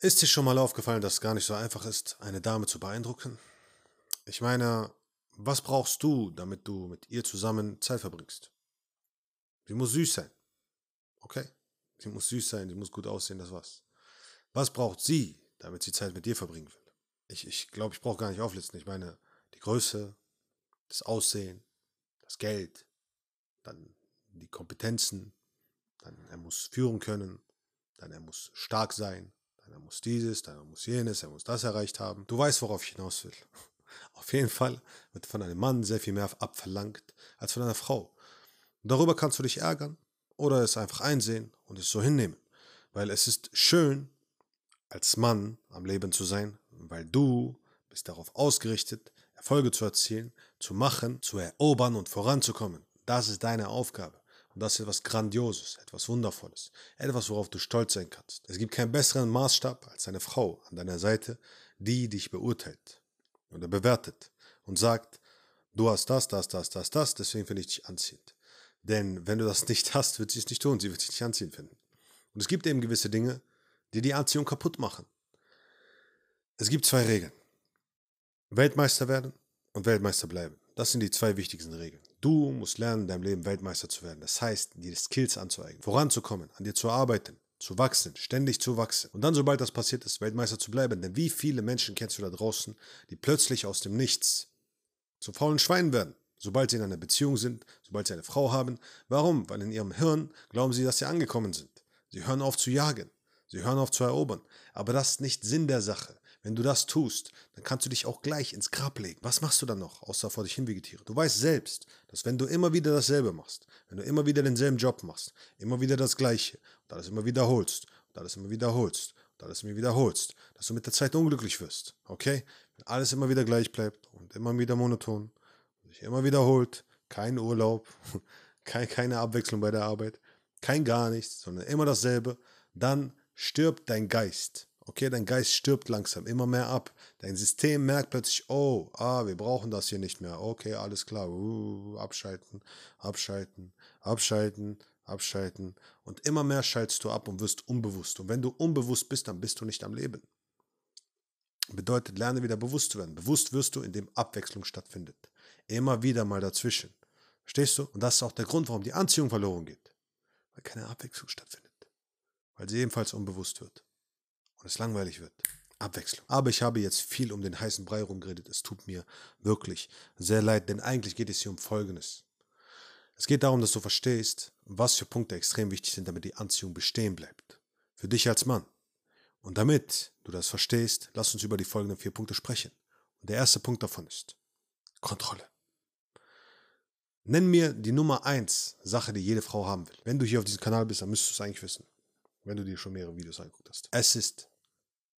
Ist dir schon mal aufgefallen, dass es gar nicht so einfach ist, eine Dame zu beeindrucken? Ich meine, was brauchst du, damit du mit ihr zusammen Zeit verbringst? Sie muss süß sein. Okay? Sie muss süß sein, sie muss gut aussehen, das war's. Was braucht sie, damit sie Zeit mit dir verbringen will? Ich glaube, ich, glaub, ich brauche gar nicht auflisten. Ich meine, die Größe, das Aussehen, das Geld, dann die Kompetenzen, dann er muss führen können, dann er muss stark sein, er muss dieses, dann muss jenes, er muss das erreicht haben. Du weißt, worauf ich hinaus will. Auf jeden Fall wird von einem Mann sehr viel mehr abverlangt als von einer Frau. Darüber kannst du dich ärgern oder es einfach einsehen und es so hinnehmen. Weil es ist schön, als Mann am Leben zu sein, weil du bist darauf ausgerichtet, Erfolge zu erzielen, zu machen, zu erobern und voranzukommen. Das ist deine Aufgabe. Das ist etwas Grandioses, etwas Wundervolles, etwas, worauf du stolz sein kannst. Es gibt keinen besseren Maßstab als eine Frau an deiner Seite, die dich beurteilt oder bewertet und sagt, du hast das, das, das, das, das, deswegen finde ich dich anziehend. Denn wenn du das nicht hast, wird sie es nicht tun, sie wird dich nicht anziehend finden. Und es gibt eben gewisse Dinge, die die Anziehung kaputt machen. Es gibt zwei Regeln. Weltmeister werden und Weltmeister bleiben. Das sind die zwei wichtigsten Regeln. Du musst lernen, in deinem Leben Weltmeister zu werden. Das heißt, dir Skills anzueignen, voranzukommen, an dir zu arbeiten, zu wachsen, ständig zu wachsen. Und dann, sobald das passiert ist, Weltmeister zu bleiben. Denn wie viele Menschen kennst du da draußen, die plötzlich aus dem Nichts zu faulen Schweinen werden? Sobald sie in einer Beziehung sind, sobald sie eine Frau haben. Warum? Weil in ihrem Hirn glauben sie, dass sie angekommen sind. Sie hören auf zu jagen. Sie hören auf zu erobern. Aber das ist nicht Sinn der Sache. Wenn du das tust, dann kannst du dich auch gleich ins Grab legen. Was machst du dann noch, außer vor dich hin vegetieren? Du weißt selbst, dass wenn du immer wieder dasselbe machst, wenn du immer wieder denselben Job machst, immer wieder das Gleiche und alles immer wiederholst und alles immer wiederholst und alles immer wiederholst, dass du mit der Zeit unglücklich wirst. Okay? Wenn alles immer wieder gleich bleibt und immer wieder monoton, und sich immer wiederholt, kein Urlaub, keine Abwechslung bei der Arbeit, kein gar nichts, sondern immer dasselbe, dann stirbt dein Geist. Okay, dein Geist stirbt langsam immer mehr ab. Dein System merkt plötzlich, oh, ah, wir brauchen das hier nicht mehr. Okay, alles klar. Uh, abschalten, abschalten, abschalten, abschalten. Und immer mehr schaltest du ab und wirst unbewusst. Und wenn du unbewusst bist, dann bist du nicht am Leben. Bedeutet, lerne wieder bewusst zu werden. Bewusst wirst du, indem Abwechslung stattfindet. Immer wieder mal dazwischen. Verstehst du? Und das ist auch der Grund, warum die Anziehung verloren geht. Weil keine Abwechslung stattfindet. Weil sie ebenfalls unbewusst wird und es langweilig wird. Abwechslung. Aber ich habe jetzt viel um den heißen Brei rumgeredet. Es tut mir wirklich sehr leid, denn eigentlich geht es hier um Folgendes. Es geht darum, dass du verstehst, was für Punkte extrem wichtig sind, damit die Anziehung bestehen bleibt. Für dich als Mann. Und damit du das verstehst, lass uns über die folgenden vier Punkte sprechen. Und der erste Punkt davon ist Kontrolle. Nenn mir die Nummer eins Sache, die jede Frau haben will. Wenn du hier auf diesem Kanal bist, dann müsstest du es eigentlich wissen wenn du dir schon mehrere Videos angeguckt hast. Es ist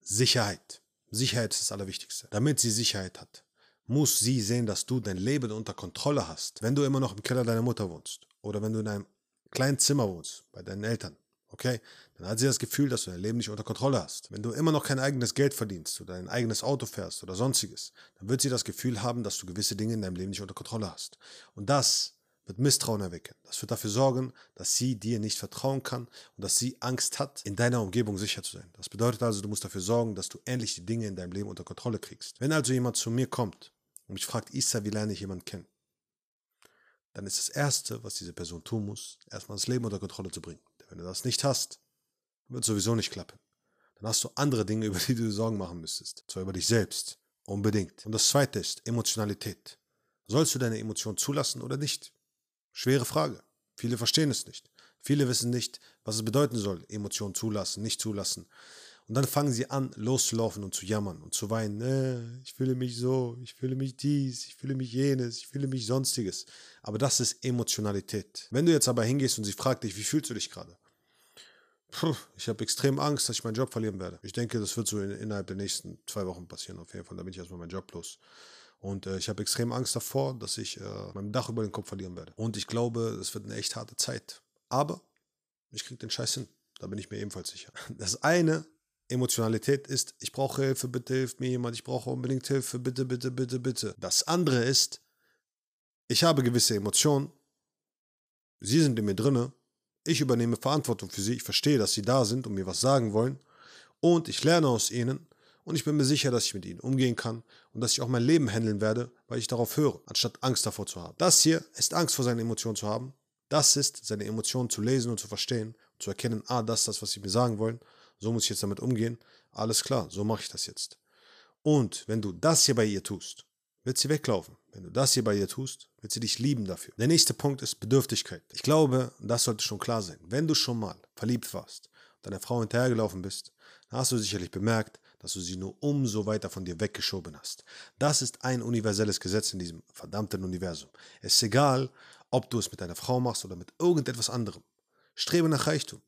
Sicherheit. Sicherheit ist das Allerwichtigste. Damit sie Sicherheit hat, muss sie sehen, dass du dein Leben unter Kontrolle hast. Wenn du immer noch im Keller deiner Mutter wohnst oder wenn du in einem kleinen Zimmer wohnst bei deinen Eltern, okay, dann hat sie das Gefühl, dass du dein Leben nicht unter Kontrolle hast. Wenn du immer noch kein eigenes Geld verdienst oder ein eigenes Auto fährst oder sonstiges, dann wird sie das Gefühl haben, dass du gewisse Dinge in deinem Leben nicht unter Kontrolle hast. Und das wird Misstrauen erwecken. Das wird dafür sorgen, dass sie dir nicht vertrauen kann und dass sie Angst hat, in deiner Umgebung sicher zu sein. Das bedeutet also, du musst dafür sorgen, dass du endlich die Dinge in deinem Leben unter Kontrolle kriegst. Wenn also jemand zu mir kommt und mich fragt, Issa, wie lerne ich jemanden kennen? Dann ist das Erste, was diese Person tun muss, erstmal das Leben unter Kontrolle zu bringen. Denn wenn du das nicht hast, wird es sowieso nicht klappen. Dann hast du andere Dinge, über die du Sorgen machen müsstest. Zwar über dich selbst. Unbedingt. Und das Zweite ist Emotionalität. Sollst du deine Emotionen zulassen oder nicht? Schwere Frage. Viele verstehen es nicht. Viele wissen nicht, was es bedeuten soll, Emotionen zulassen, nicht zulassen. Und dann fangen sie an, loszulaufen und zu jammern und zu weinen. Äh, ich fühle mich so, ich fühle mich dies, ich fühle mich jenes, ich fühle mich sonstiges. Aber das ist Emotionalität. Wenn du jetzt aber hingehst und sie fragt dich, wie fühlst du dich gerade? Puh, ich habe extrem Angst, dass ich meinen Job verlieren werde. Ich denke, das wird so in, innerhalb der nächsten zwei Wochen passieren. Auf jeden Fall, da bin ich erstmal meinen Job los. Und äh, ich habe extrem Angst davor, dass ich äh, mein Dach über den Kopf verlieren werde. Und ich glaube, es wird eine echt harte Zeit. Aber ich kriege den Scheiß hin. Da bin ich mir ebenfalls sicher. Das eine, Emotionalität ist, ich brauche Hilfe, bitte hilf mir jemand, ich brauche unbedingt Hilfe, bitte, bitte, bitte, bitte. Das andere ist, ich habe gewisse Emotionen, sie sind in mir drinne, ich übernehme Verantwortung für sie, ich verstehe, dass sie da sind und mir was sagen wollen Und ich lerne aus ihnen und ich bin mir sicher, dass ich mit ihnen umgehen kann und dass ich auch mein Leben handeln werde, weil ich darauf höre, anstatt Angst davor zu haben. Das hier ist Angst vor seinen Emotionen zu haben. Das ist, seine Emotionen zu lesen und zu verstehen, zu erkennen, ah, das ist das, was sie mir sagen wollen. So muss ich jetzt damit umgehen. Alles klar, so mache ich das jetzt. Und wenn du das hier bei ihr tust, wird sie weglaufen. Wenn du das hier bei ihr tust, wird sie dich lieben dafür. Der nächste Punkt ist Bedürftigkeit. Ich glaube, das sollte schon klar sein. Wenn du schon mal verliebt warst und deiner Frau hinterhergelaufen bist, dann hast du sicherlich bemerkt, dass du sie nur umso weiter von dir weggeschoben hast. Das ist ein universelles Gesetz in diesem verdammten Universum. Es ist egal, ob du es mit deiner Frau machst oder mit irgendetwas anderem. Strebe nach Reichtum.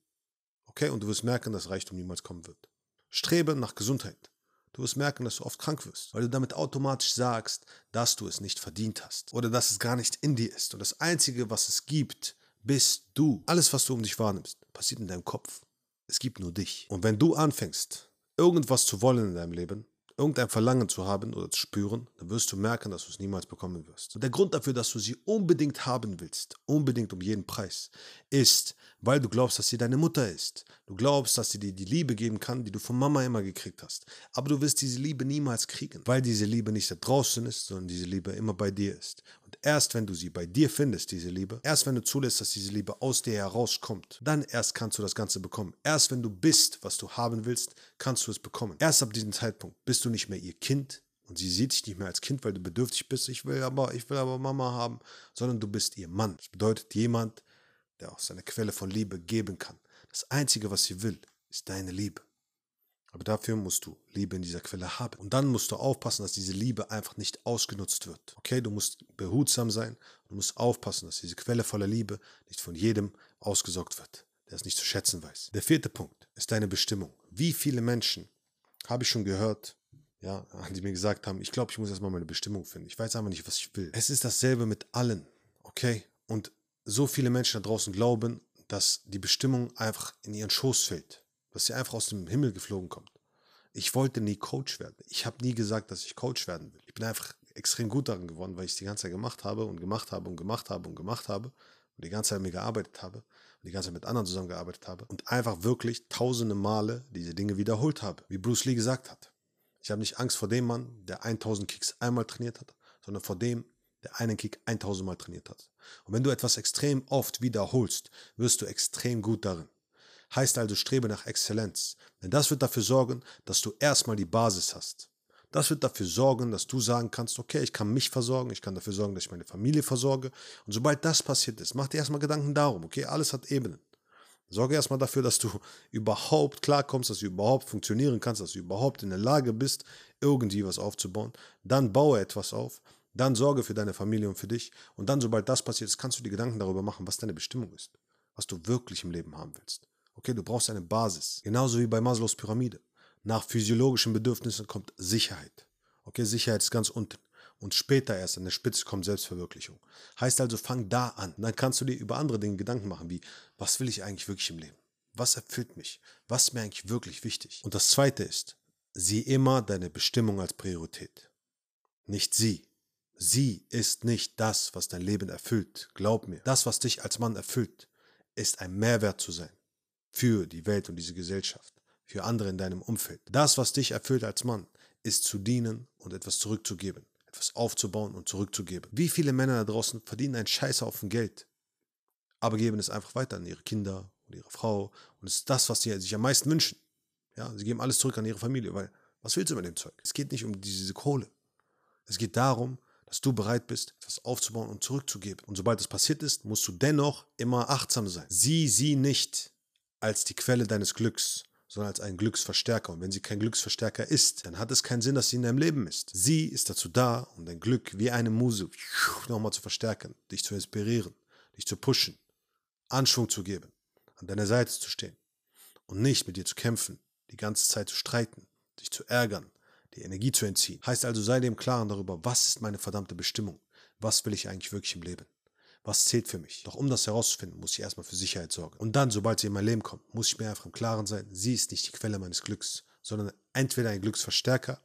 Okay, und du wirst merken, dass Reichtum niemals kommen wird. Strebe nach Gesundheit. Du wirst merken, dass du oft krank wirst, weil du damit automatisch sagst, dass du es nicht verdient hast oder dass es gar nicht in dir ist. Und das Einzige, was es gibt, bist du. Alles, was du um dich wahrnimmst, passiert in deinem Kopf. Es gibt nur dich. Und wenn du anfängst, irgendwas zu wollen in deinem Leben, irgendein Verlangen zu haben oder zu spüren, dann wirst du merken, dass du es niemals bekommen wirst. Und der Grund dafür, dass du sie unbedingt haben willst, unbedingt um jeden Preis, ist, weil du glaubst, dass sie deine Mutter ist. Du glaubst, dass sie dir die Liebe geben kann, die du von Mama immer gekriegt hast. Aber du wirst diese Liebe niemals kriegen, weil diese Liebe nicht da draußen ist, sondern diese Liebe immer bei dir ist. Und erst wenn du sie bei dir findest, diese Liebe, erst wenn du zulässt, dass diese Liebe aus dir herauskommt, dann erst kannst du das Ganze bekommen. Erst wenn du bist, was du haben willst, kannst du es bekommen. Erst ab diesem Zeitpunkt bist du nicht mehr ihr Kind, und sie sieht dich nicht mehr als Kind, weil du bedürftig bist, ich will aber, ich will aber Mama haben, sondern du bist ihr Mann. Das bedeutet jemand, der auch seine Quelle von Liebe geben kann. Das Einzige, was sie will, ist deine Liebe. Aber dafür musst du Liebe in dieser Quelle haben. Und dann musst du aufpassen, dass diese Liebe einfach nicht ausgenutzt wird. Okay, du musst behutsam sein. Du musst aufpassen, dass diese Quelle voller Liebe nicht von jedem ausgesaugt wird, der es nicht zu schätzen weiß. Der vierte Punkt ist deine Bestimmung. Wie viele Menschen habe ich schon gehört, ja, die mir gesagt haben, ich glaube, ich muss erstmal meine Bestimmung finden. Ich weiß einfach nicht, was ich will. Es ist dasselbe mit allen. Okay? Und so viele Menschen da draußen glauben, dass die Bestimmung einfach in ihren Schoß fällt dass sie einfach aus dem Himmel geflogen kommt. Ich wollte nie Coach werden. Ich habe nie gesagt, dass ich Coach werden will. Ich bin einfach extrem gut darin geworden, weil ich es die ganze Zeit gemacht habe und gemacht habe und gemacht habe und gemacht habe und die ganze Zeit mir gearbeitet habe und die ganze Zeit mit anderen zusammengearbeitet habe und einfach wirklich tausende Male diese Dinge wiederholt habe, wie Bruce Lee gesagt hat. Ich habe nicht Angst vor dem Mann, der 1000 Kicks einmal trainiert hat, sondern vor dem, der einen Kick 1000 Mal trainiert hat. Und wenn du etwas extrem oft wiederholst, wirst du extrem gut darin heißt also strebe nach Exzellenz. Denn das wird dafür sorgen, dass du erstmal die Basis hast. Das wird dafür sorgen, dass du sagen kannst, okay, ich kann mich versorgen, ich kann dafür sorgen, dass ich meine Familie versorge. Und sobald das passiert ist, mach dir erstmal Gedanken darum, okay, alles hat Ebenen. Sorge erstmal dafür, dass du überhaupt klarkommst, dass du überhaupt funktionieren kannst, dass du überhaupt in der Lage bist, irgendwie was aufzubauen. Dann baue etwas auf. Dann sorge für deine Familie und für dich. Und dann, sobald das passiert ist, kannst du dir Gedanken darüber machen, was deine Bestimmung ist. Was du wirklich im Leben haben willst. Okay, du brauchst eine Basis. Genauso wie bei Maslows Pyramide. Nach physiologischen Bedürfnissen kommt Sicherheit. Okay, Sicherheit ist ganz unten. Und später erst an der Spitze kommt Selbstverwirklichung. Heißt also, fang da an. Dann kannst du dir über andere Dinge Gedanken machen, wie, was will ich eigentlich wirklich im Leben? Was erfüllt mich? Was ist mir eigentlich wirklich wichtig? Und das zweite ist, sieh immer deine Bestimmung als Priorität. Nicht sie. Sie ist nicht das, was dein Leben erfüllt. Glaub mir. Das, was dich als Mann erfüllt, ist ein Mehrwert zu sein für die Welt und diese Gesellschaft, für andere in deinem Umfeld. Das, was dich erfüllt als Mann, ist zu dienen und etwas zurückzugeben, etwas aufzubauen und zurückzugeben. Wie viele Männer da draußen verdienen einen Scheiß auf ein Geld, aber geben es einfach weiter an ihre Kinder und ihre Frau und es ist das, was sie sich am meisten wünschen. Ja, sie geben alles zurück an ihre Familie, weil was willst du mit dem Zeug? Es geht nicht um diese Kohle. Es geht darum, dass du bereit bist, etwas aufzubauen und zurückzugeben. Und sobald das passiert ist, musst du dennoch immer achtsam sein. Sieh sie nicht als die Quelle deines Glücks, sondern als einen Glücksverstärker. Und wenn sie kein Glücksverstärker ist, dann hat es keinen Sinn, dass sie in deinem Leben ist. Sie ist dazu da, um dein Glück wie eine Muse nochmal zu verstärken, dich zu inspirieren, dich zu pushen, Anschwung zu geben, an deiner Seite zu stehen und nicht mit dir zu kämpfen, die ganze Zeit zu streiten, dich zu ärgern, die Energie zu entziehen. Heißt also, sei dir im Klaren darüber, was ist meine verdammte Bestimmung? Was will ich eigentlich wirklich im Leben? was zählt für mich. Doch um das herauszufinden, muss ich erstmal für Sicherheit sorgen. Und dann, sobald sie in mein Leben kommt, muss ich mir einfach im Klaren sein, sie ist nicht die Quelle meines Glücks, sondern entweder ein Glücksverstärker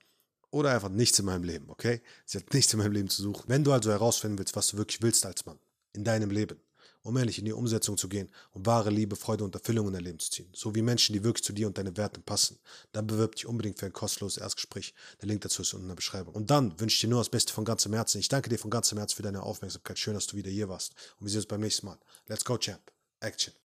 oder einfach nichts in meinem Leben, okay? Sie hat nichts in meinem Leben zu suchen. Wenn du also herausfinden willst, was du wirklich willst als Mann in deinem Leben um ehrlich in die Umsetzung zu gehen, um wahre Liebe, Freude und Erfüllung in dein Leben zu ziehen. So wie Menschen, die wirklich zu dir und deinen Werten passen. Dann bewirb dich unbedingt für ein kostenloses Erstgespräch. Der Link dazu ist unten in der Beschreibung. Und dann wünsche ich dir nur das Beste von ganzem Herzen. Ich danke dir von ganzem Herzen für deine Aufmerksamkeit. Schön, dass du wieder hier warst. Und wir sehen uns beim nächsten Mal. Let's go, Champ. Action.